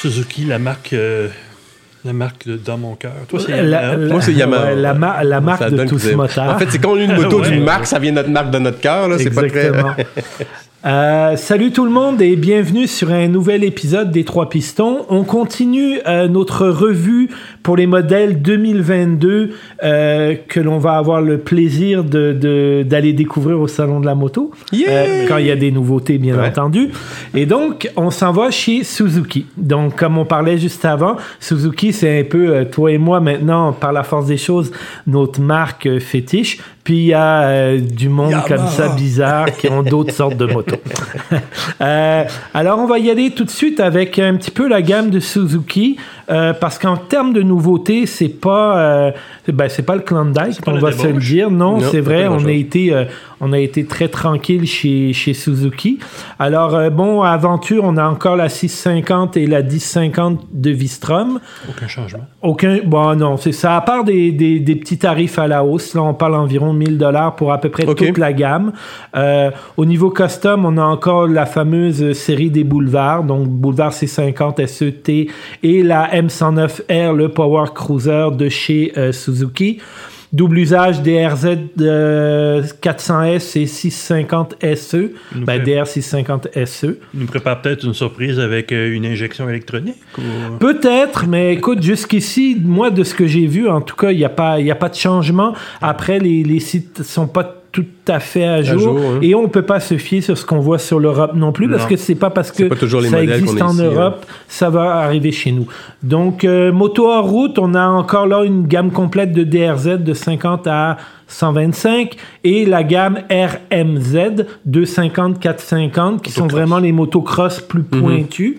Suzuki, la marque, euh, la marque de- dans mon cœur. Toi, c'est La- Yamaha. la- Moi, c'est Yamaha. ouais, la, ma- la marque de tous motards. En fait, c'est quand on a une moto Ouais. d'une marque, ça vient de notre marque de notre cœur. là, C'est pas très. Euh, salut tout le monde et bienvenue sur un nouvel épisode des Trois Pistons. On continue euh, notre revue pour les modèles 2022 euh, que l'on va avoir le plaisir de- de- d'aller découvrir au Salon de la moto. Yeah! Euh, quand il y a des nouveautés, bien Ouais. entendu. Et donc, on s'en va chez Suzuki. Donc, comme on parlait juste avant, Suzuki, c'est un peu, euh, toi et moi, maintenant, par la force des choses, notre marque euh, fétiche. Puis, il y a euh, du monde comme ça, bizarre, qui ont d'autres sortes de motos. Euh, alors, on va y aller tout de suite avec un petit peu la gamme de Suzuki, euh, parce qu'en termes de nouveautés, c'est pas, euh, ben, c'est pas le Klondike, pas on va se le dire. Non, Non, c'est vrai, on a été, euh, on a été très tranquille chez, chez Suzuki. Alors, euh, bon, à aventure, on a encore la 650 et la 1050 de Vistrom. Aucun changement. Aucun, bon, non, c'est ça. À part des, des, des petits tarifs à la hausse, là, on parle environ 1000 dollars pour à peu près toute la gamme. Euh, au niveau custom, on a encore la fameuse série des boulevards, donc boulevard C50 SET et la M109R, le Power Cruiser de chez euh, Suzuki. Double usage DRZ euh, 400S et 650 SE, ben, DR 650 SE. Il nous prépare peut-être une surprise avec euh, une injection électronique. ou- Peut-être, mais écoute, jusqu'ici, moi, de ce que j'ai vu, en tout cas, il n'y a, pas- y a pas de changement. Après, les, les sites sont pas tout à fait à jour, jour, hein. et on peut pas se fier sur ce qu'on voit sur l'Europe non plus, parce que c'est pas parce que pas toujours les ça existe en ici, hein. Europe, ça va arriver chez nous. Donc, euh, moto hors route, on a encore là une gamme complète de DRZ de 50 à 125 et la gamme RMZ 250 450 qui sont vraiment les motocross plus Mhm. pointus.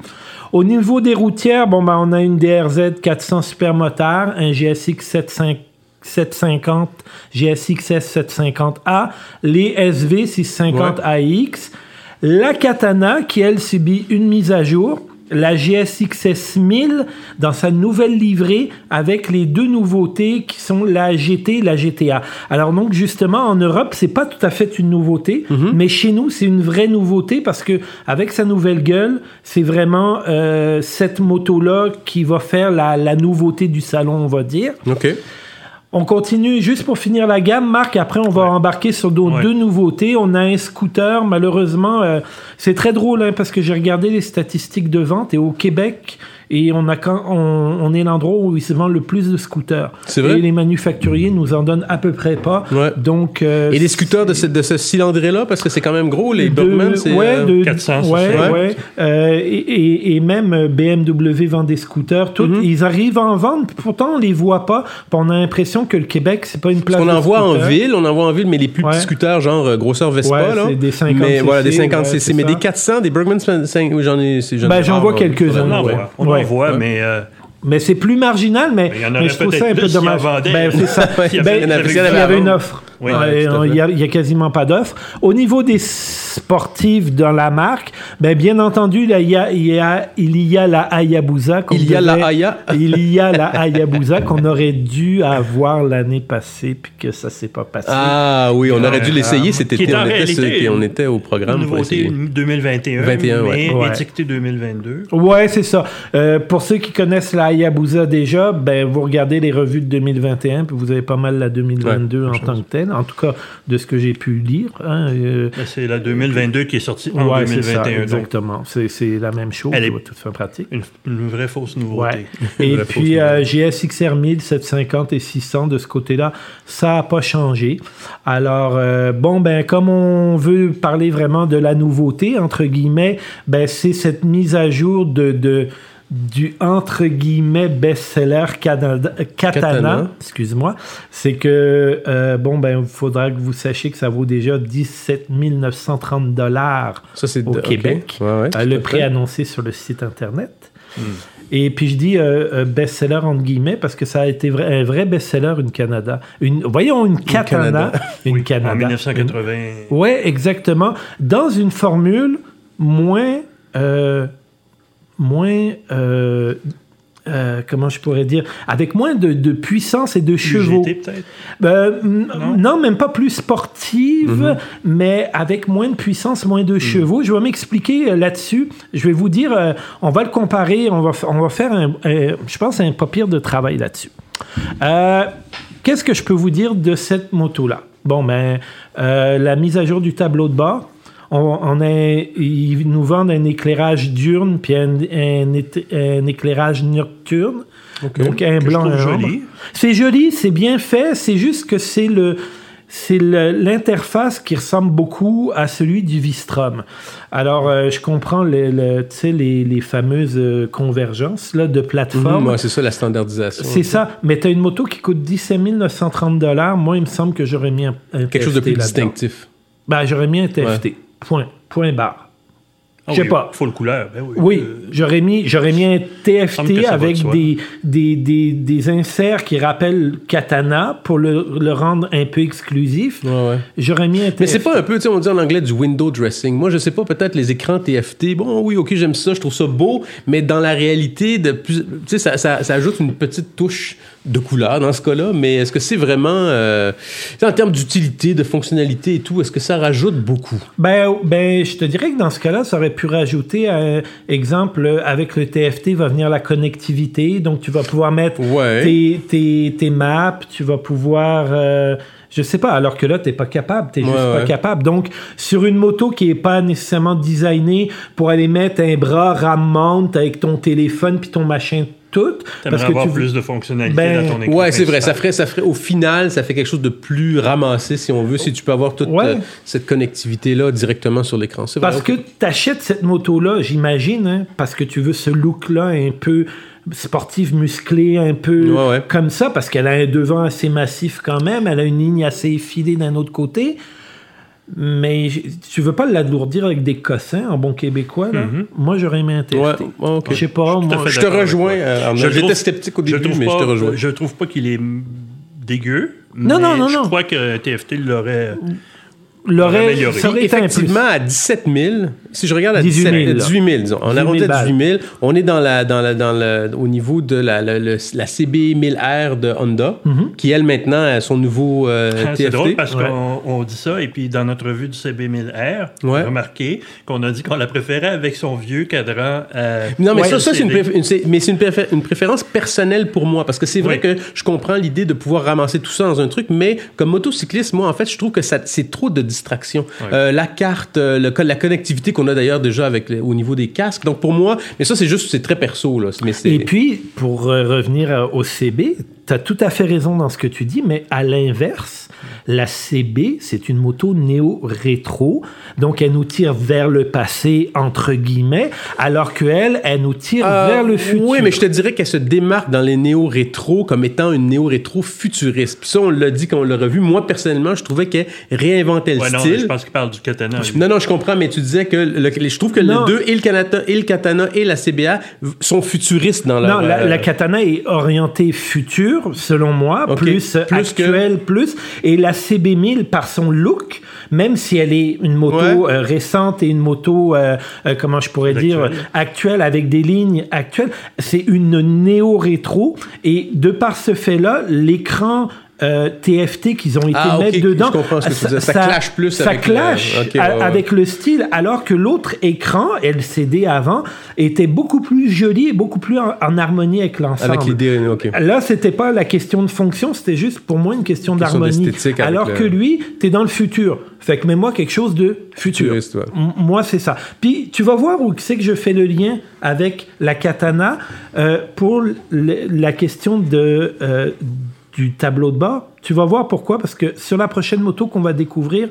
Au niveau des routières, bon, ben, on a une DRZ 400 supermotard, un GSX 75 750, GSXS 750A, les SV 650 AX, la Katana qui, elle, subit une mise à jour, la GSXS 1000 dans sa nouvelle livrée avec les deux nouveautés qui sont la GT et la GTA. Alors donc justement en Europe, c'est pas tout à fait une nouveauté, mais chez nous, c'est une vraie nouveauté parce que avec sa nouvelle gueule, c'est vraiment euh, cette moto-là qui va faire la, la nouveauté du salon, on va dire. OK. On continue juste pour finir la gamme. Marc, après, on va embarquer sur Ouais. deux nouveautés. On a un scooter. Malheureusement, euh, c'est très drôle hein, parce que j'ai regardé les statistiques de vente et au Québec, et on, a quand, on, on est l'endroit où ils se vendent le plus de scooters. C'est vrai? Et les manufacturiers nous en donnent à peu près pas. Ouais. Donc, euh, Et les scooters de ce, de ce cylindré-là, parce que c'est quand même gros, les Burgman, c'est. ouais, euh, de, 400, c'est ouais. Euh, et, et- et même euh, BMW vend des scooters. Tout, Mhm. Ils arrivent à en vendre, pourtant on les voit pas. On a l'impression que le Québec, c'est pas une place de en voit en scooters. ville, on en voit en ville, mais les plus Ouais. petits scooters, genre euh, grosseur Vespa, Ouais, là. c'est des 50 Mais voilà, des cc, 50 ouais, cc. c'est mais ça. des 400, des Bergman 5, j'en ai. c'est- Ben, j'en ai vois quelques-uns, On en ouais. voit, Ouais. mais euh, Mais c'est plus marginal, mais, Il y en mais je trouve ça un peu dommage. Ben, c'est ça. Il y avait- Ben, il y en avait- une offre. Oui, Ouais, à il y a, quasiment pas d'offre. Au niveau des sportives dans la marque, ben, bien entendu, là, il, y a, il, y a, il y a la Hayabusa. qu'on Il y a la devait- Haya. Il y a la Hayabusa qu'on aurait dû avoir l'année passée, puis que ça s'est pas passé. Ah oui, on aurait dû l'essayer cet Qui été. On était, on était au programme pour nouveauté essayer. 2021, 21, ouais. mais Ouais. étiqueté 2022. Ouais, c'est ça. Euh, pour ceux qui connaissent la Hayabusa déjà, ben vous regardez les revues de 2021, puis vous avez pas mal la 2022 Ouais, en tant que telle. En tout cas, de ce que j'ai pu lire. hein, euh, Ben, C'est la 2022 qui est sortie en ouais, c'est ça, 2021. donc exactement. C'est la même chose. Elle est- toute fin pratique. une, une vraie fausse nouveauté. Ouais. Et puis euh, GSXR 1000, 750 et 600 de ce côté-là, ça n'a pas changé. Alors, euh, bon, ben, comme on veut parler vraiment de la nouveauté, entre guillemets, ben, c'est cette mise à jour de, de du entre guillemets best-seller Canada- Katana, Katana. excuse-moi, c'est que euh, bon ben il faudra que vous sachiez que ça vaut déjà 17 930 dollars au de-. Québec. Ouais, ouais, Euh, le prix fait. annoncé sur le site internet. Et puis je dis euh, best-seller entre guillemets parce que ça a été un vrai best-seller une Canada. Une, voyons une Katana, Canada. une Oui, Canada. En 1980. Une- ouais, exactement. Dans une formule moins euh, moins euh, euh, comment je pourrais dire, avec moins de, de puissance et de chevaux. Peut-être? Euh, m- non? même pas plus sportive, mais avec moins de puissance, moins de chevaux. Je vais m'expliquer euh, là-dessus. Je vais vous dire, euh, on va le comparer, on va, on va faire, un, je pense, un pas pire de travail là-dessus. Qu'est-ce que je peux vous dire de cette moto-là? Bon, ben, la mise à jour du tableau de bord. On, ils nous vendent un éclairage diurne puis un, un éclairage nocturne. Donc un Que blanc, un joli. C'est joli, c'est bien fait. C'est juste que c'est le c'est l'interface qui ressemble beaucoup à celui du Vistrom. Alors, euh, je comprends le, le- les, les fameuses euh, convergences là, de plateforme. Ouais, c'est ça la standardisation. C'est ça, mais tu as une moto qui coûte 17 930 Moi, il me semble que j'aurais mis un, un Quelque chose de plus distinctif. Ben, j'aurais mis un TFT. Point. Point barre. Ah Je sais oui, pas. Full couleur, ben oui. Oui, Euh, j'aurais mis, j'aurais mis un TFT avec soi. des, des, des, des inserts qui rappellent Katana pour le, le rendre un peu exclusif. Ouais, ouais. J'aurais mis un TFT. Mais c'est pas un peu, tu sais, on dit en anglais du window dressing. Moi, je sais pas, peut-être les écrans TFT, bon, oui, ok, j'aime ça, je trouve ça beau, mais dans la réalité, de plus, tu sais, ça, ça, ça ajoute une petite touche de couleur dans ce cas-là, mais est-ce que c'est vraiment, euh, en termes d'utilité, de fonctionnalité et tout, est-ce que ça rajoute beaucoup? Ben, ben, je te dirais que dans ce cas-là, ça aurait pu rajouter, un exemple, euh, avec le TFT va venir la connectivité. Donc, tu vas pouvoir mettre Ouais. tes, tes, tes maps, tu vas pouvoir, euh, je sais pas, alors que là, t'es pas capable, t'es Ouais, juste pas capable. Donc, sur une moto qui est pas nécessairement designée pour aller mettre un bras RAM mount avec ton téléphone puis ton machin tout, T'aimerais avoir plus de fonctionnalités Ben, dans ton écran. Ouais, c'est vrai. Ça ferait, ça ferait, au final, ça fait quelque chose de plus ramassé, si on veut, si tu peux avoir toute Ouais. euh, cette connectivité-là directement sur l'écran. C'est vrai. Parce que tu achètes cette moto-là, j'imagine, hein, parce que tu veux ce look-là un peu sportif, musclé, un peu Ouais, ouais. comme ça, parce qu'elle a un devant assez massif quand même, elle a une ligne assez effilée d'un autre côté. Mais tu veux pas l'alourdir avec des cossins en bon québécois, là? Moi, j'aurais aimé un TFT. Ouais. Je sais pas, moi. Je te rejoins, euh, J'étais sceptique au je début, trouve mais je te pas- rejoins. Je trouve pas qu'il est dégueu. Non, mais non, non, je non. crois que TFT l'aurait. L'aurait, ça aurait été. Effectivement, à 17 000, si je regarde à 18 000, 17 000, là. 18 000, disons, on 18 000 arrondit à balles. 18 000, on est dans la, dans la, dans le, au niveau de la, la, le- la CB 1000R de Honda, qui elle maintenant a son nouveau euh, Ah, C'est TFT. drôle parce Ouais. qu'on on dit ça, et puis dans notre revue du CB1000R, on Ouais. a remarqué qu'on a dit qu'on la préférait avec son vieux cadran. euh, Non, mais Ouais, ça, ça c'est une, CD. préf- une- c'est- mais c'est une, préfé- une préférence personnelle pour moi. Parce que c'est vrai Oui. que je comprends l'idée de pouvoir ramasser tout ça dans un truc, mais comme motocycliste, moi, en fait, je trouve que ça, c'est trop de distraction. Euh, la carte, euh, le, la connectivité qu'on a d'ailleurs déjà avec au niveau des casques. Donc pour moi, mais ça, c'est juste, c'est très perso. Là. Mais Et puis, pour euh, revenir au CB, tu as tout à fait raison dans ce que tu dis, mais à l'inverse, la CB, c'est une moto néo-rétro, donc elle nous tire vers le passé, entre guillemets, alors qu'elle, elle nous tire Euh, vers le futur. Oui, mais je te dirais qu'elle se démarque dans les néo-rétro comme étant une néo-rétro futuriste. Puis ça, on l'a dit quand on l'a revu. Moi, personnellement, je trouvais qu'elle réinventait le Ouais, non, style. je pense qu'il parle du katana. Non, non, je comprends, mais tu disais que le- je trouve que Non. les deux, et le, Kanata, et le Katana et la CBA, sont futuristes dans leur... Non, la, euh, la katana est orientée futur, selon moi, plus, Plus que- plus. Et la CB1000, par son look, même si elle est une moto Ouais. euh, récente et une moto, euh, euh, comment je pourrais dire, Actuelle. actuelle, avec des lignes actuelles, c'est une néo-rétro. Et de par ce fait-là, l'écran euh, TFT qu'ils ont été Ah, mettre dedans. comprends ce que tu disais. Ça clash plus ça avec le- clash a- ouais. avec le style, alors que l'autre écran, LCD avant, était beaucoup plus joli et beaucoup plus en, en harmonie avec l'ensemble. Avec l'idée, ok. Là, c'était pas la question de fonction, c'était juste pour moi une question Question d'harmonie. Alors le- que lui, t'es dans le futur. Fait que mets-moi quelque chose de futur. Futuriste, ouais. M- Moi, c'est ça. Puis, tu vas voir où c'est que je fais le lien avec la katana euh, pour le- la question de, euh, du tableau de bord. Tu vas voir pourquoi, parce que sur la prochaine moto qu'on va découvrir,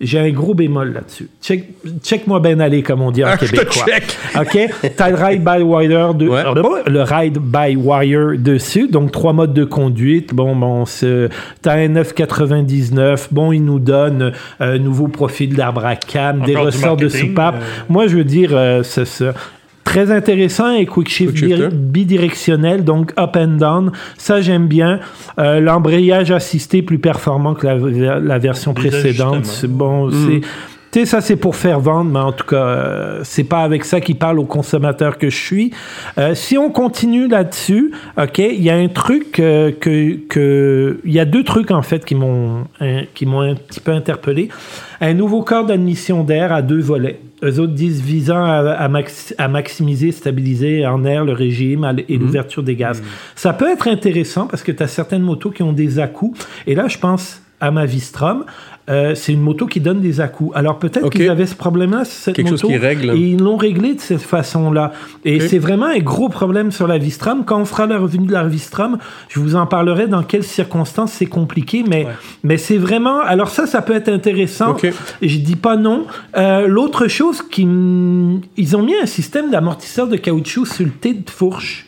j'ai un gros bémol là-dessus. Check, check-moi bien aller, comme on dit en Ah, québécois. check. OK? T'as le ride by wire de, Ouais. le ride by wire dessus, donc trois modes de conduite. Bon, bon, c'est- t'as un 9,99. Bon, il nous donne un nouveau profil d'arbre à cam, des Encore ressorts de soupape. euh. Moi, je veux dire, euh, c'est ça. Très intéressant et quick shift Quick bidirectionnel, donc up and down. Ça, j'aime bien. Euh, L'embrayage assisté plus performant que la, la version Des précédente. C'est bon, Mm. c'est Tu sais, ça c'est pour faire vendre, mais en tout cas, euh, c'est pas avec ça qu'il parle aux consommateurs que je suis. Euh, si on continue là-dessus, ok, il y a un truc euh, que que il y a deux trucs en fait qui m'ont hein, qui m'ont un petit peu interpellé. Un nouveau corps d'admission d'air à deux volets. Eux autres disent visant à, à, max- à maximiser, stabiliser en air le régime et l'ouverture des gaz. Ça peut être intéressant parce que tu as certaines motos qui ont des à-coups. Et là, je pense à ma Vistrom. Euh, c'est une moto qui donne des à-coups. Alors peut-être qu'ils avaient ce problème-là, cette Quelque chose moto, qui règle. et ils l'ont réglé de cette façon-là. Et c'est vraiment un gros problème sur la Vistrom. Quand on fera la revenu de la Vistrom, je vous en parlerai dans quelles circonstances c'est compliqué, mais, Ouais. mais c'est vraiment... Alors ça, ça peut être intéressant. Ok. Je dis pas non. Euh, L'autre chose, qui, ils ont mis un système d'amortisseur de caoutchouc sur le T de fourche.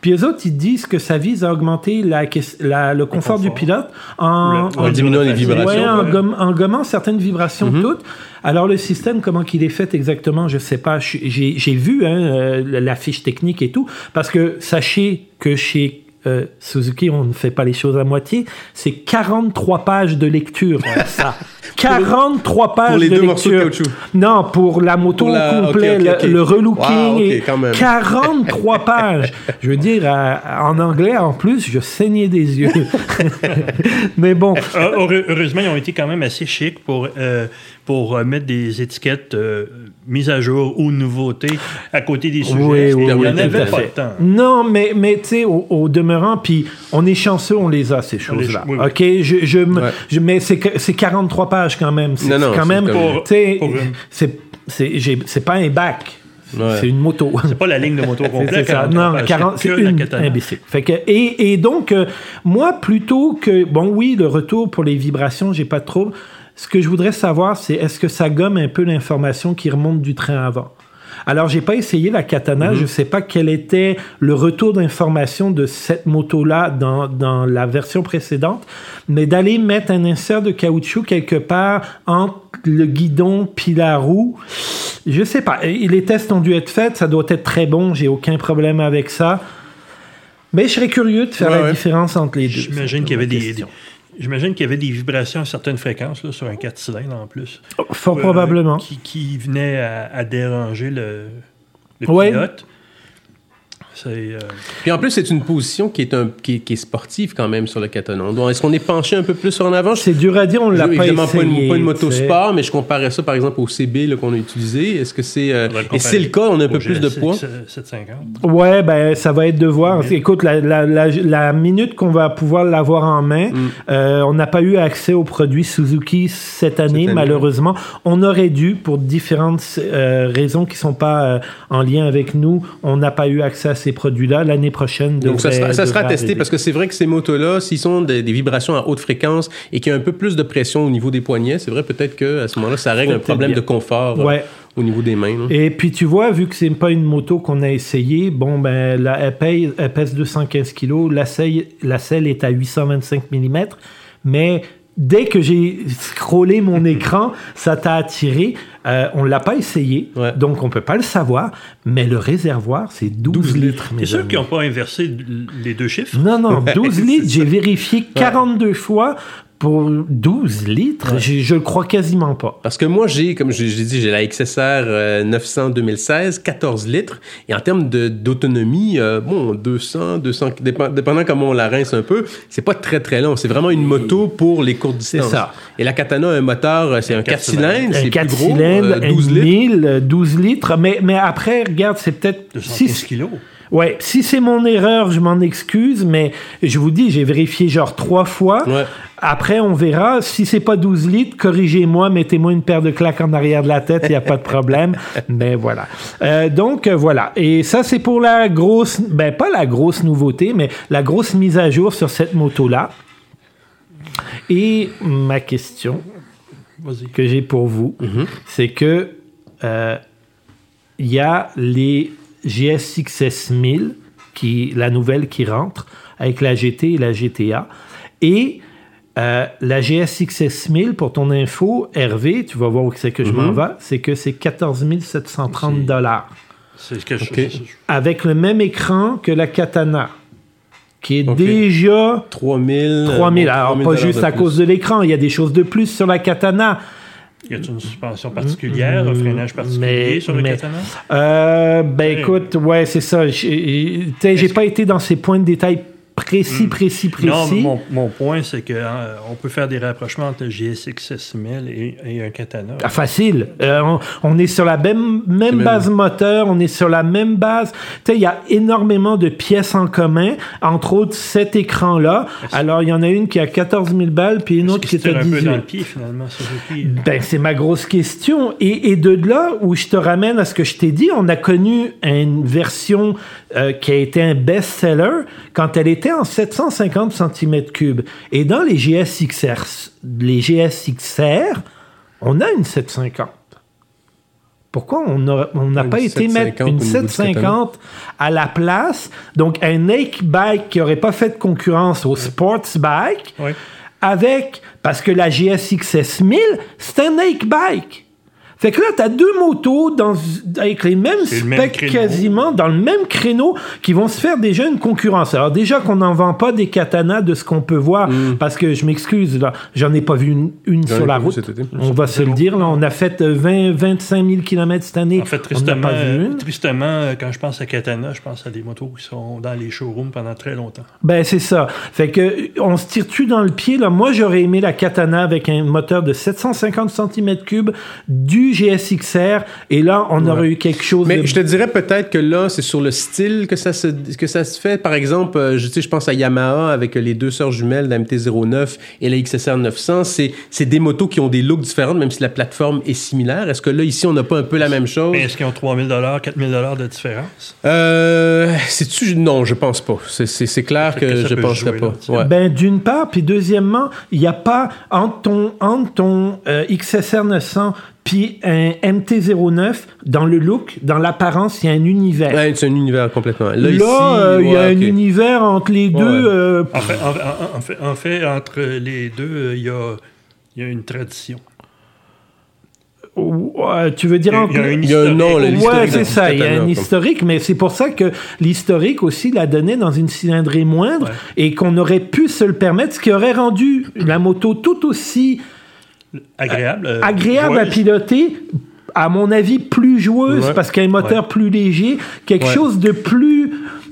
Puis eux autres, ils disent que ça vise à augmenter la, la- le confort du confort. pilote en, Le- En Ouais, diminuant les vibrations. Ouais, en, ouais. gomm- en gommant certaines vibrations Mhm. toutes. Alors le système, comment qu'il est fait exactement, je sais pas. J'ai vu hein, euh, la fiche technique et tout, parce que sachez que chez euh, Suzuki, on ne fait pas les choses à moitié. C'est 43 pages de lecture, ça. 43 pages Pour les de deux morceaux de lecture. caoutchouc. Non, pour la moto Pour la- au complet, le, le relooking. Wow, ok, et quand même. 43 pages. Je veux dire, à- en anglais, en plus, je saignais des yeux. Mais bon, Euh, heureusement, ils ont été quand même assez chics pour, euh, pour euh, mettre des étiquettes mises à jour ou nouveautés à côté des sujets. Oui, oui, il n'y oui, en tout avait pas fait. de temps. Non, mais, mais tu sais, au, au demeurant, puis on est chanceux, on les a, ces choses-là. oui, oui. OK? Je, je, Ouais. je- mais c'est que- c'est 43 pages quand même. C'est Non, non, c'est quand même. comme- tu sais, Pour une- c'est- c'est j'ai- c'est pas un bac. Ouais. C'est une moto. C'est pas la ligne de moto complète. c'est ça. 43 Non, pages, 40, c'est une imbécile. Fait que, et, et donc, euh, moi, plutôt que. Bon, oui, le retour pour les vibrations, j'ai pas de trouble. Ce que je voudrais savoir, c'est est-ce que ça gomme un peu l'information qui remonte du train avant? Alors, j'ai pas essayé la katana. Je sais pas quel était le retour d'information de cette moto-là dans, dans la version précédente, mais d'aller mettre un insert de caoutchouc quelque part entre le guidon puis la roue, je sais pas. Les tests ont dû être faits. Ça doit être très bon. J'ai aucun problème avec ça. Mais je serais curieux de faire Ouais, la ouais. différence entre les deux. J'imagine qu'il y avait des. J'imagine qu'il y avait des vibrations à certaines fréquences là, sur un 4 cylindres en plus. Fort Euh, probablement. Qui, qui venaient à, à déranger le, le Ouais. pilote. Euh, Puis en plus, c'est une position qui est, un, qui, est, qui est sportive quand même sur le Catanon. Donc, est-ce qu'on est penché un peu plus en avant? C'est dur à dire, on l'a pas évidemment essayé. pas une, pas une mais je comparais ça par exemple au CB qu'on a utilisé. Est-ce que c'est. euh, et c'est le cas, on a un peu plus de poids? 750. Ouais, ben ça va être de voir. Écoute, la, la, la, la minute qu'on va pouvoir l'avoir en main, Mm. euh, on n'a pas eu accès aux produits Suzuki cette année, année, malheureusement. On aurait dû, pour différentes euh, raisons qui sont pas euh, en lien avec nous, on n'a pas eu accès à ces produits-là. L'année prochaine, Donc, ça sera, ça sera testé parce que c'est vrai que ces motos-là, s'ils sont des, des vibrations à haute fréquence et qu'il y a un peu plus de pression au niveau des poignets, c'est vrai peut-être qu'à ce moment-là, ça règle un problème bien. de confort euh, Ouais. au niveau des mains. là. Et puis tu vois, vu que c'est pas une moto qu'on a essayé, bon ben la, elle, paye- elle pèse 215 kg, la selle, la selle est à 825 mm, mais dès que j'ai scrollé mon écran, ça t'a attiré. Euh, on l'a pas essayé, Ouais. donc on peut pas le savoir, mais le réservoir c'est 12, litres. C'est sûr qu'ils n'ont pas inversé les deux chiffres? Non, non, 12 c'est litres, j'ai vérifié 42 fois pour 12 litres, je, je le crois quasiment pas. Parce que moi, j'ai, comme l'ai dit, j'ai la XSR euh, 900 2016, 14 litres. Et en termes de, d'autonomie, euh, bon, 200, 200, dépend- dépendant comment on la rince un peu, c'est pas très très long. C'est vraiment une moto pour les courtes distances. ça. Et la Katana a un moteur, euh, c'est un, 4 quatre cylindres, c'est un plus 4 gros, cylindres, euh, 12 un litres. 1000, euh, 12 litres. Mais, mais après, regarde, c'est peut-être... 215 Si, kilos. Ouais, si c'est mon erreur, je m'en excuse, mais je vous dis, j'ai vérifié genre trois fois. Ouais. Après, on verra. Si c'est pas 12 litres, corrigez-moi, mettez-moi une paire de claques en arrière de la tête, il n'y a pas de problème. Mais voilà. Euh, donc, euh, voilà. Et ça, c'est pour la grosse... Ben, pas la grosse nouveauté, mais la grosse mise à jour sur cette moto-là. Et ma question, que j'ai pour vous, c'est que euh, il y a les GSX-S 1000, qui, la nouvelle qui rentre, avec la GT et la GTA. Et euh, la GSX-S 1000, pour ton info, Hervé, tu vas voir où c'est que je m'en vais, c'est que c'est 14 730 dollars. C'est ce que je- Ok. je- Avec le même écran que la Katana, qui est déjà 3000. 3000. euh, Alors, 3000 pas juste à plus. cause de l'écran. Il y a des choses de plus sur la katana. Y a-t-il une suspension particulière, un freinage particulier Mais- sur le mais-? Euh, ben écoute, ouais, c'est ça. J'ai pas été dans ces points de détail précis, précis, précis. Non, mon, mon point, c'est que hein, on peut faire des rapprochements entre le GSX 6000 et, et un katana. Ah, facile. Euh, on, on est sur la même, même même- base moteur, on est sur la même base. Tu sais, il y a énormément de pièces en commun, entre autres cet écran-là. Alors, il y en a une qui a 14 000 balles, puis une autre qui est à tire un peu 18 dans 000. le pied, finalement. Ben, c'est ma grosse question. Et, et de là où je te ramène à ce que je t'ai dit, on a connu une version euh, qui a été un best-seller quand elle était en 750 cm3. Et dans les GSXR, les GSXR, on a une 750. Pourquoi on n'a pas été 750 mettre une niveau du katana. 750 à la place? Donc, un Nike bike qui n'aurait pas fait de concurrence au sports bike Oui. avec, parce que la GSX 1000, c'est un Nike bike. Fait que là, t'as deux motos dans, avec les mêmes C'est le même specs quasiment, dans le même créneau, qui vont se faire déjà une concurrence. Alors déjà qu'on n'en vend pas des katanas de ce qu'on peut voir, parce que je m'excuse, là, j'en ai pas vu une, une Mm. Sur la route. On va se le dire, là, on a fait euh, 20, 25 000 km cette année. En fait, on n'a tristement, pas vu une. tristement, euh, quand je pense à Katana, je pense à des motos qui sont dans les showrooms pendant très longtemps. Ben c'est ça. Fait que on se tire-tu dans le pied là. Moi j'aurais aimé la Katana avec un moteur de 750 cm3 du GSXR et là on aurait eu quelque chose Mais de je te dirais peut-être que là, c'est sur le style que ça se, que ça se fait. Par exemple, euh, je, tu sais, je pense à Yamaha avec les deux sœurs jumelles, la MT-09 et la XSR 900. C'est, c'est des motos qui ont des looks différents, même si la plateforme est similaire. Est-ce que là, ici, on n'a pas un peu la même chose? Mais est-ce qu'ils ont 3000 4000 de différence? Euh, c'est-tu... Non, je pense pas. C'est, c'est, c'est clair que, je peut penserais pas. tu. Ouais. Ben, d'une part, puis deuxièmement, il n'y a pas entre ton, entre ton euh, XSR 900 puis un MT-09 dans le look, dans l'apparence, il y a un univers. Ouais, c'est un univers complètement. Là, Là, ici, euh, il y a ouais, un univers entre les deux. ouais. euh, En fait, en, en- en fait, en fait, entre les deux, euh, il y a, il y a une tradition. ouais, tu veux dire Il y a- entre- il y a un nom, là, Ouais, c'est ça. Il y a un historique, mais c'est pour ça que l'historique aussi l'a donné dans une cylindrée moindre Ouais. et qu'on aurait pu se le permettre, ce qui aurait rendu la moto tout aussi Agréable. euh, agréable à piloter. À mon avis, plus joueuse Ouais. parce qu'il y a un moteur plus léger, quelque Ouais. chose de plus.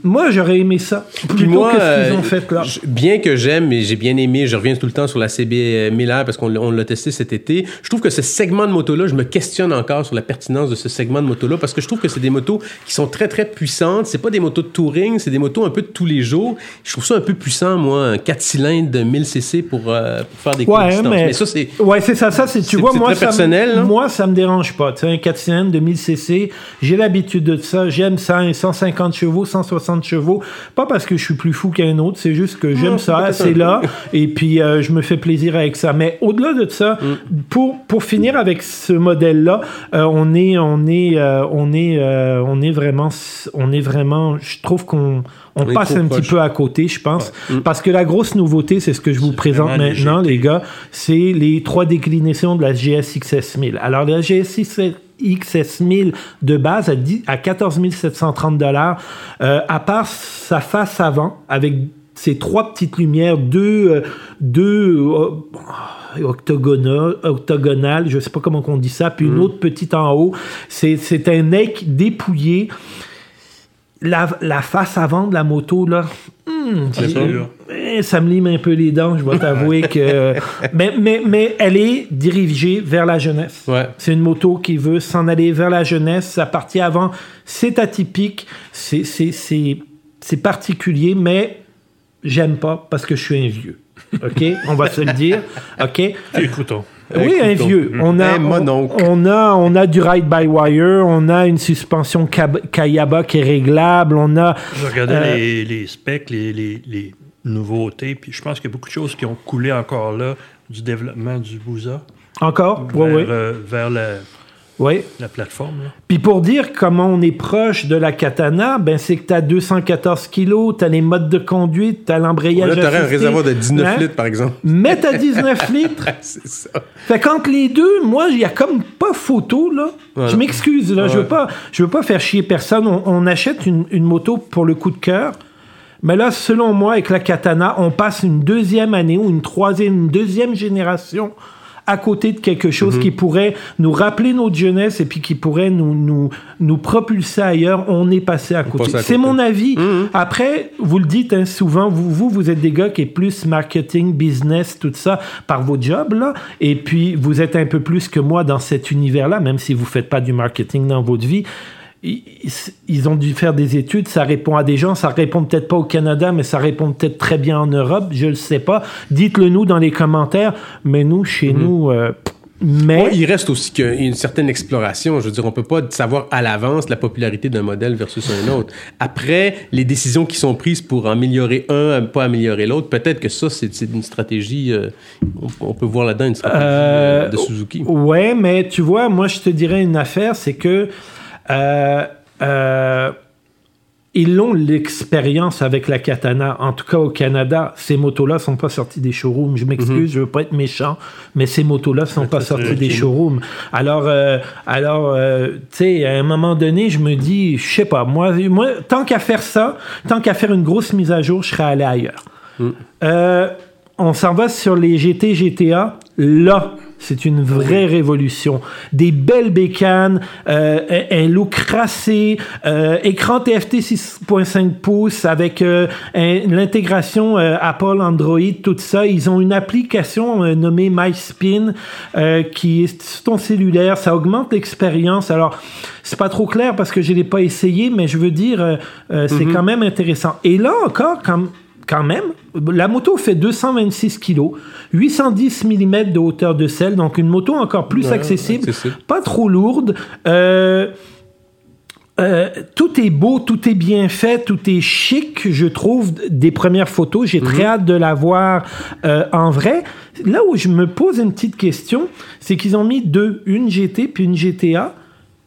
Moi, j'aurais aimé ça plutôt Puis moi, que ce qu'ils euh, ont fait là. je- bien que j'aime et j'ai bien aimé, je reviens tout le temps sur la CB 1000R parce qu'on l'a- on l'a testé cet été. Je trouve que ce segment de moto-là, je me questionne encore sur la pertinence de ce segment de moto-là parce que je trouve que c'est des motos qui sont très très puissantes. C'est pas des motos de touring, c'est des motos un peu de tous les jours. Je trouve ça un peu puissant, moi, un 4 cylindres de 1000 cc pour, euh, pour faire des Ouais, mais, Mais ça, c'est. ouais, c'est ça. Ça, c'est tu vois moi ça, personnel, moi ça me dérange pas. Tu sais, un 4 cylindres de 1000 cc, j'ai l'habitude de ça. J'aime ça, un 150 chevaux, 160 chevaux. Pas parce que je suis plus fou qu'un autre, c'est juste que j'aime ça, c'est là, et puis euh, je me fais plaisir avec ça. Mais au-delà de ça, Mm. pour pour finir avec ce modèle-là, euh, on est on est euh, on est on est vraiment on est vraiment. Je trouve qu'on on, passe un proche. petit peu à côté, je pense, Mm. parce que la grosse nouveauté, c'est ce que je vous présente maintenant, les gars, c'est les trois déclinaisons de la GSX 1000. Alors, la GSX XS 1000 de base à, 10 à 14 730 dollars, euh, à part sa face avant, avec ses trois petites lumières, deux, euh, deux euh, octogonales, octogonales, je sais pas comment on dit ça, puis une autre petite en haut. C'est c'est un neck dépouillé. La, la face avant de la moto, là, hmm, eh, ça me lime un peu les dents, je vais t'avouer que. Mais, mais, mais elle est dirigée vers la jeunesse. Ouais. C'est une moto qui veut s'en aller vers la jeunesse. Sa partie avant, c'est atypique, c'est particulier, mais j'aime pas parce que je suis un vieux. OK? On va se le dire. OK? Écoutons. Oui, un vieux. On a, Un mononcle. on, on a, on a du ride-by-wire, on a une suspension Kayaba qui est réglable, on a... Je regardais Euh, les, les specs, les, les, les nouveautés, puis je pense qu'il y a beaucoup de choses qui ont coulé encore là du développement du Bouza Encore? Oui, vers, oui. euh, vers la, Oui. la plateforme. là. Puis pour dire comment on est proche de la katana, ben c'est que tu as 214 kilos, tu as les modes de conduite, tu as l'embrayage Là, t'aurais un assisté. réservoir de 19 Hein? litres, par exemple. Mais t'as 19 litres. c'est ça. Fait qu'entre les deux, moi, il y a comme pas photo, là. Voilà. Je m'excuse, là. Je veux pas, je veux pas faire chier personne. On, on achète une, une moto pour le coup de cœur. Mais là, selon moi, avec la katana, on passe une deuxième année ou une troisième, une deuxième génération à côté de quelque Mhm. chose qui pourrait nous rappeler notre jeunesse et puis qui pourrait nous, nous, nous propulser ailleurs, on est passé à côté. C'est mon avis. Mhm. Après, vous le dites hein, souvent, vous, vous, vous êtes des gars qui est plus marketing, business, tout ça, par vos jobs, là. Et puis, vous êtes un peu plus que moi dans cet univers-là, même si vous faites pas du marketing dans votre vie. Ils, ont dû faire des études, ça répond à des gens, ça répond peut-être pas au Canada, mais ça répond peut-être très bien en Europe, je le sais pas. Dites-le nous dans les commentaires, mais nous, chez nous, euh, mais... Ouais, il reste aussi qu'une certaine exploration. Je veux dire, on peut pas savoir à l'avance la popularité d'un modèle versus un autre. Après, les décisions qui sont prises pour améliorer un, pas améliorer l'autre, peut-être que ça, c'est une stratégie. euh, on, on peut voir là-dedans une stratégie Euh, euh, de Suzuki. Ouais, mais tu vois, moi, je te dirais une affaire, c'est que euh, euh, ils ont l'expérience avec la katana. En tout cas, au Canada, ces motos-là sont pas sorties des showrooms. Je m'excuse, je veux pas être méchant, mais ces motos-là sont pas sorties des showrooms. Alors, euh, alors, euh, tu sais, à un moment donné, je me dis, je sais pas, moi, moi, tant qu'à faire ça, tant qu'à faire une grosse mise à jour, je serais allé ailleurs. Euh, on s'en va sur les GT, GTA. Là, c'est une vraie révolution. Des belles bécanes, euh, un, un look crassé, euh, écran TFT 6.5 pouces avec euh, l'intégration euh, Apple Android, tout ça. Ils ont une application nommée MySpin qui est sur ton cellulaire. Ça augmente l'expérience. Alors, c'est pas trop clair parce que je l'ai pas essayé, mais je veux dire, c'est quand même intéressant. Et là encore, comme quand même, la moto fait 226 kg, 810 mm de hauteur de selle, donc une moto encore plus Ouais, accessible, accessible. pas trop lourde. Euh, euh, tout est beau, tout est bien fait, tout est chic, je trouve, des premières photos. J'ai très hâte de la voir euh, en vrai. Là où je me pose une petite question, c'est qu'ils ont mis deux, une GT puis une GTA.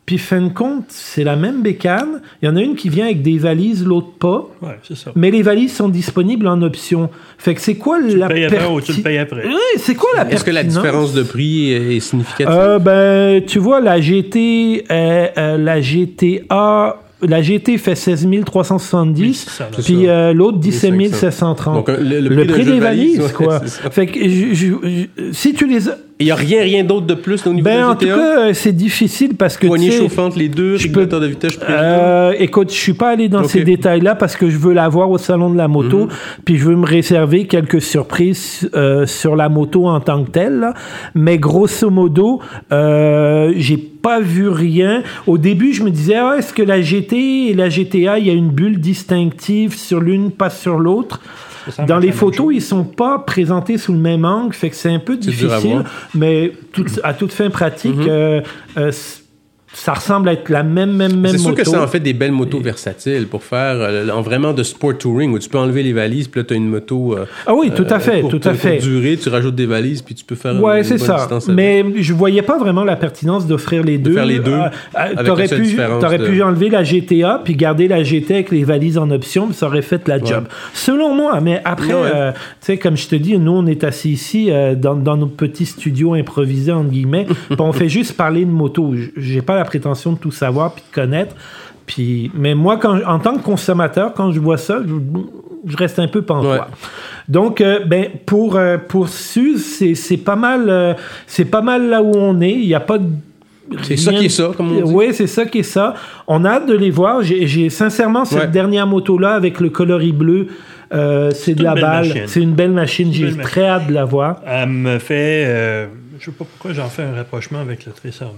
Puis fin de compte, c'est la même bécane. Il y en a une qui vient avec des valises, l'autre pas. Ouais, c'est ça. Mais les valises sont disponibles en option. Fait que c'est quoi Tu la le payes après ou tu le payes après? Oui, c'est quoi la Est-ce que la différence de prix est est significative? Euh, ben, tu vois, la GT, euh, euh, la GTA, la GT fait 16 370, Oui, puis euh, l'autre 17 1500. 730. Donc, le- le le, prix prix des de valise, valises, ouais, quoi. c'est ça. Fait que je- je- je- si tu les Il n'y a rien, rien d'autre de plus au niveau ben, de en tout cas, euh, c'est difficile parce que, tu Poignée chauffante, les deux, régulateur de vitesse, je. Euh, écoute, je suis pas allé dans ces détails-là parce que je veux la voir au salon de la moto, Mhm. puis je veux me réserver quelques surprises euh, sur la moto en tant que telle. là. Mais grosso modo, euh, j'ai pas vu rien. Au début, je me disais, ah, est-ce que la GT et la GTA, il y a une bulle distinctive sur l'une, pas sur l'autre? Dans les photos, ils sont pas présentés sous le même angle, fait que c'est un peu difficile. Mais tout- à toute fin pratique, Mhm. euh, euh, ça ressemble à être la même, même, même C'est sûr moto. que ça en fait des belles motos versatiles pour faire euh, en vraiment de sport touring où tu peux enlever les valises puis là tu as une moto euh, Ah oui, tout à fait, pour, tout à pour- pour fait. durer, tu rajoutes des valises puis tu peux faire Ouais, une c'est bonne ça. distance. Mais je voyais pas vraiment la pertinence d'offrir les deux. faire les deux, Euh, euh, T'aurais pu, t'aurais de- pu enlever la GTA puis garder la GT avec les valises en option, puis ça aurait fait la job. Selon moi, mais après, Ouais. euh, tu sais, comme je te dis, nous on est assis ici euh, dans, dans nos petits studios improvisés entre guillemets, puis on fait juste parler de moto. J'ai pas la prétention de tout savoir puis de connaître. Puis, mais moi, quand, en tant que consommateur, quand je vois ça, je, je reste un peu pantois. Ouais. Donc, euh, ben, pour, euh, pour Suze, c'est, c'est pas mal, euh, c'est pas mal là où on est. Il n'y a pas de. C'est ça qui est ça, comme on dit. Oui, c'est ça qui est ça. On a hâte de les voir. J'ai, j'ai- sincèrement, cette Ouais. dernière moto-là avec le coloris bleu, euh, c'est de la balle. machine. C'est une belle machine. J'ai belle machine. très hâte de la voir. Elle me fait. euh, je sais pas pourquoi j'en fais un rapprochement avec le Tracer 9.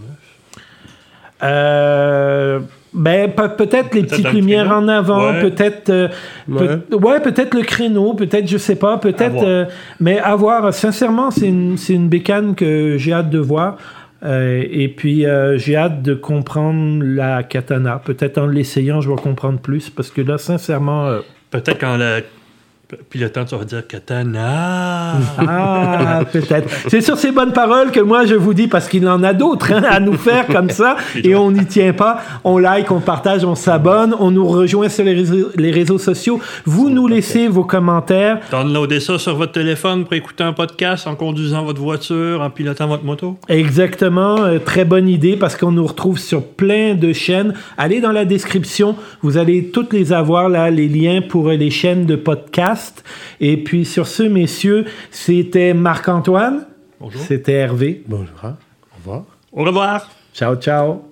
Euh, ben, pe- peut-être les petites lumières créneau. en avant, Ouais. peut-être, euh, peut- ouais, peut-être le créneau, peut-être, je sais pas, peut-être, euh, mais à voir. Sincèrement, c'est une, c'est une bécane que j'ai hâte de voir. Euh, et puis, euh, j'ai hâte de comprendre la katana. Peut-être en l'essayant, je vais comprendre plus, parce que là, sincèrement, euh, Peut-être quand la. Puis le temps, tu vas dire Katana. Ah, peut-être. C'est sur ces bonnes paroles que moi je vous dis, parce qu'il en a d'autres hein, à nous faire comme ça, et on n'y tient pas. On like, on partage, on s'abonne, on nous rejoint sur les réseaux, les réseaux sociaux. Vous nous laissez vos commentaires. Downloadez ça sur votre téléphone pour écouter un podcast en conduisant votre voiture, en pilotant votre moto. Exactement, euh, très bonne idée parce qu'on nous retrouve sur plein de chaînes. Allez dans la description, vous allez toutes les avoir là, les liens pour les chaînes de podcast. Et puis sur ce, messieurs, c'était Marc-Antoine. Bonjour. C'était Hervé. Bonjour. Au revoir. Au revoir. Ciao, ciao.